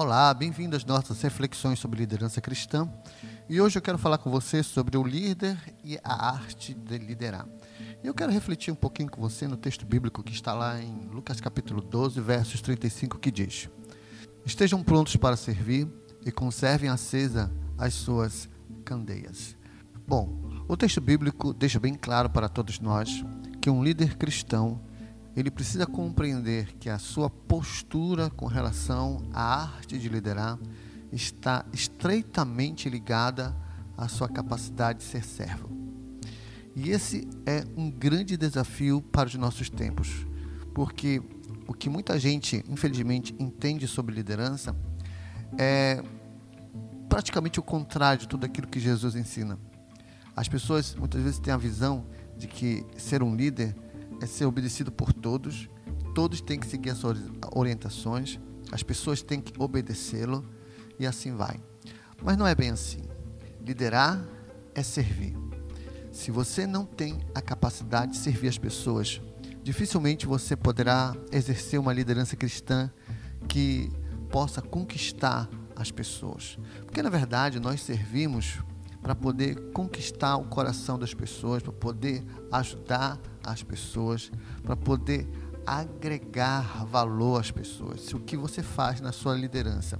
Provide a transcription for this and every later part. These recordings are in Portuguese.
Olá, bem-vindo às nossas reflexões sobre liderança cristã. E hoje eu quero falar com você sobre o líder e a arte de liderar. Eu quero refletir um pouquinho com você no texto bíblico que está lá em Lucas capítulo 12, versos 35, que diz: Estejam prontos para servir e conservem acesa as suas candeias. Bom, o texto bíblico deixa bem claro para todos nós que um líder cristão ele precisa compreender que a sua postura com relação à arte de liderar está estreitamente ligada à sua capacidade de ser servo. E esse é um grande desafio para os nossos tempos, porque o que muita gente, infelizmente, entende sobre liderança é praticamente o contrário de tudo aquilo que Jesus ensina. As pessoas muitas vezes têm a visão de que ser um líder é ser obedecido por todos, todos têm que seguir as orientações, as pessoas têm que obedecê-lo e assim vai. Mas não é bem assim. Liderar é servir. Se você não tem a capacidade de servir as pessoas, dificilmente você poderá exercer uma liderança cristã que possa conquistar as pessoas. Porque na verdade nós servimos para poder conquistar o coração das pessoas, para poder ajudar as pessoas, para poder agregar valor às pessoas. Se o que você faz na sua liderança,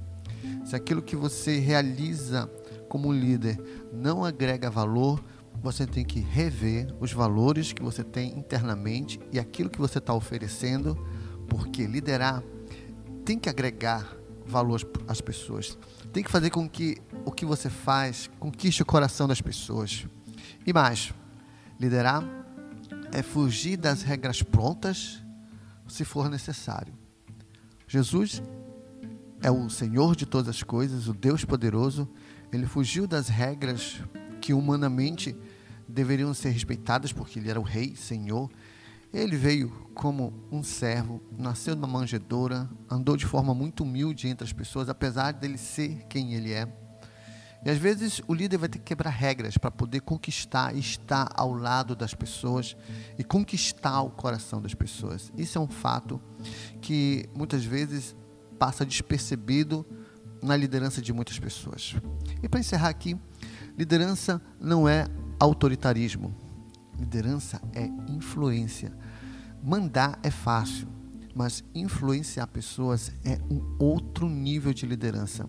se aquilo que você realiza como líder não agrega valor, você tem que rever os valores que você tem internamente e aquilo que você está oferecendo, porque liderar tem que agregar valor às pessoas, tem que fazer com que o que você faz conquiste o coração das pessoas. E mais, liderar é fugir das regras prontas se for necessário. Jesus é o Senhor de todas as coisas, o Deus poderoso. Ele fugiu das regras que humanamente deveriam ser respeitadas, porque ele era o Rei, Senhor. Ele veio como um servo, nasceu numa manjedoura, andou de forma muito humilde entre as pessoas, apesar dele ser quem ele é. E às vezes o líder vai ter que quebrar regras para poder conquistar e estar ao lado das pessoas e conquistar o coração das pessoas. Isso é um fato que muitas vezes passa despercebido na liderança de muitas pessoas. E para encerrar aqui, liderança não é autoritarismo. Liderança é influência. Mandar é fácil, mas influenciar pessoas é um outro nível de liderança.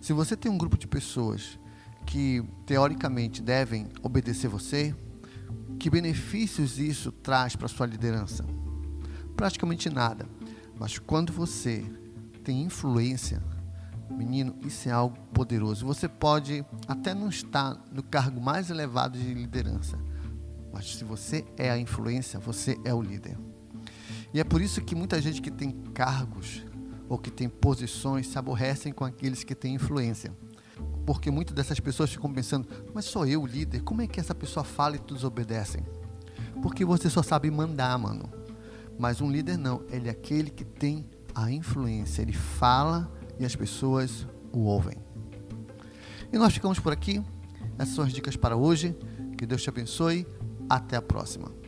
Se você tem um grupo de pessoas que teoricamente devem obedecer você, que benefícios isso traz para sua liderança? Praticamente nada. Mas quando você tem influência, menino, isso é algo poderoso. Você pode até não estar no cargo mais elevado de liderança, mas se você é a influência, você é o líder. E é por isso que muita gente que tem cargos ou que tem posições se aborrecem com aqueles que têm influência. Porque muitas dessas pessoas ficam pensando, mas sou eu o líder, como é que essa pessoa fala e todos obedecem? Porque você só sabe mandar, mano. Mas um líder não, ele é aquele que tem a influência, ele fala e as pessoas o ouvem. E nós ficamos por aqui. Essas são as dicas para hoje. Que Deus te abençoe. Até a próxima.